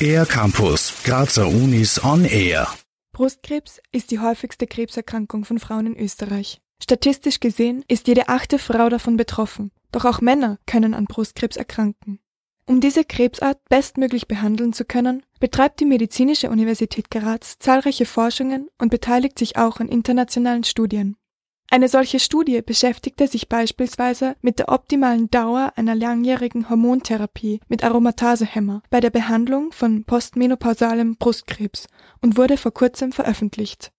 Air Campus, Grazer Unis on Air. Brustkrebs ist die häufigste Krebserkrankung von Frauen in Österreich. Statistisch gesehen ist jede achte Frau davon betroffen, doch auch Männer können an Brustkrebs erkranken. Um diese Krebsart bestmöglich behandeln zu können, betreibt die Medizinische Universität Graz zahlreiche Forschungen und beteiligt sich auch an internationalen Studien. Eine solche Studie beschäftigte sich beispielsweise mit der optimalen Dauer einer langjährigen Hormontherapie mit Aromatasehemmer bei der Behandlung von postmenopausalem Brustkrebs und wurde vor kurzem veröffentlicht.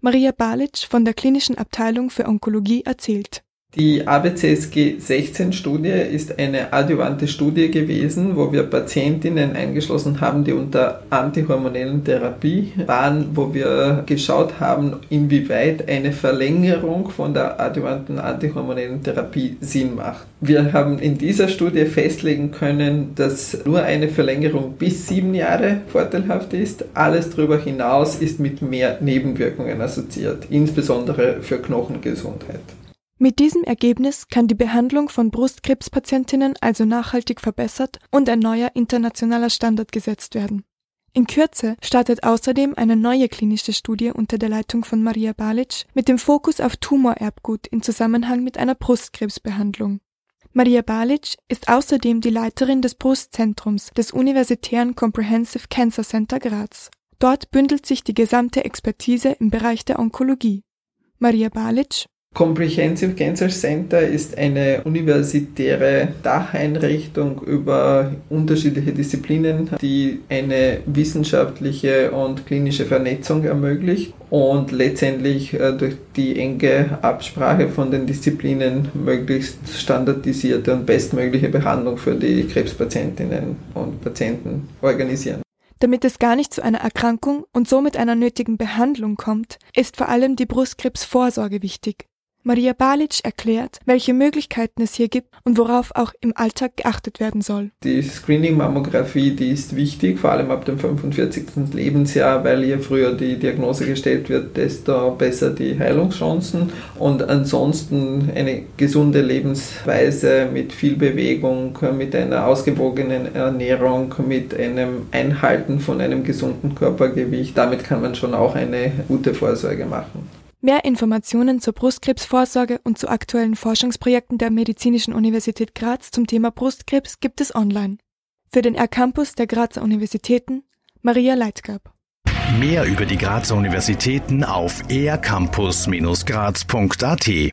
Maria Balic von der Klinischen Abteilung für Onkologie erzählt die ABCSG 16 Studie ist eine adjuvante Studie gewesen, wo wir Patientinnen eingeschlossen haben, die unter antihormonellen Therapie waren, wo wir geschaut haben, inwieweit eine Verlängerung von der adjuvanten antihormonellen Therapie Sinn macht. Wir haben in dieser Studie festlegen können, dass nur eine Verlängerung bis sieben Jahre vorteilhaft ist. Alles darüber hinaus ist mit mehr Nebenwirkungen assoziiert, insbesondere für Knochengesundheit. Mit diesem Ergebnis kann die Behandlung von Brustkrebspatientinnen also nachhaltig verbessert und ein neuer internationaler Standard gesetzt werden. In Kürze startet außerdem eine neue klinische Studie unter der Leitung von Maria Balic mit dem Fokus auf Tumorerbgut in Zusammenhang mit einer Brustkrebsbehandlung. Maria Balic ist außerdem die Leiterin des Brustzentrums des Universitären Comprehensive Cancer Center Graz. Dort bündelt sich die gesamte Expertise im Bereich der Onkologie. Maria Balic Comprehensive Cancer Center ist eine universitäre Dacheinrichtung über unterschiedliche Disziplinen, die eine wissenschaftliche und klinische Vernetzung ermöglicht und letztendlich äh, durch die enge Absprache von den Disziplinen möglichst standardisierte und bestmögliche Behandlung für die Krebspatientinnen und Patienten organisieren. Damit es gar nicht zu einer Erkrankung und somit einer nötigen Behandlung kommt, ist vor allem die Brustkrebsvorsorge wichtig. Maria Balic erklärt, welche Möglichkeiten es hier gibt und worauf auch im Alltag geachtet werden soll. Die Screening-Mammographie, die ist wichtig, vor allem ab dem 45. Lebensjahr, weil je früher die Diagnose gestellt wird, desto besser die Heilungschancen. Und ansonsten eine gesunde Lebensweise mit viel Bewegung, mit einer ausgewogenen Ernährung, mit einem Einhalten von einem gesunden Körpergewicht. Damit kann man schon auch eine gute Vorsorge machen. Mehr Informationen zur Brustkrebsvorsorge und zu aktuellen Forschungsprojekten der Medizinischen Universität Graz zum Thema Brustkrebs gibt es online. Für den R-Campus der Grazer Universitäten Maria Leitgab. Mehr über die Grazer Universitäten auf ercampus-graz.at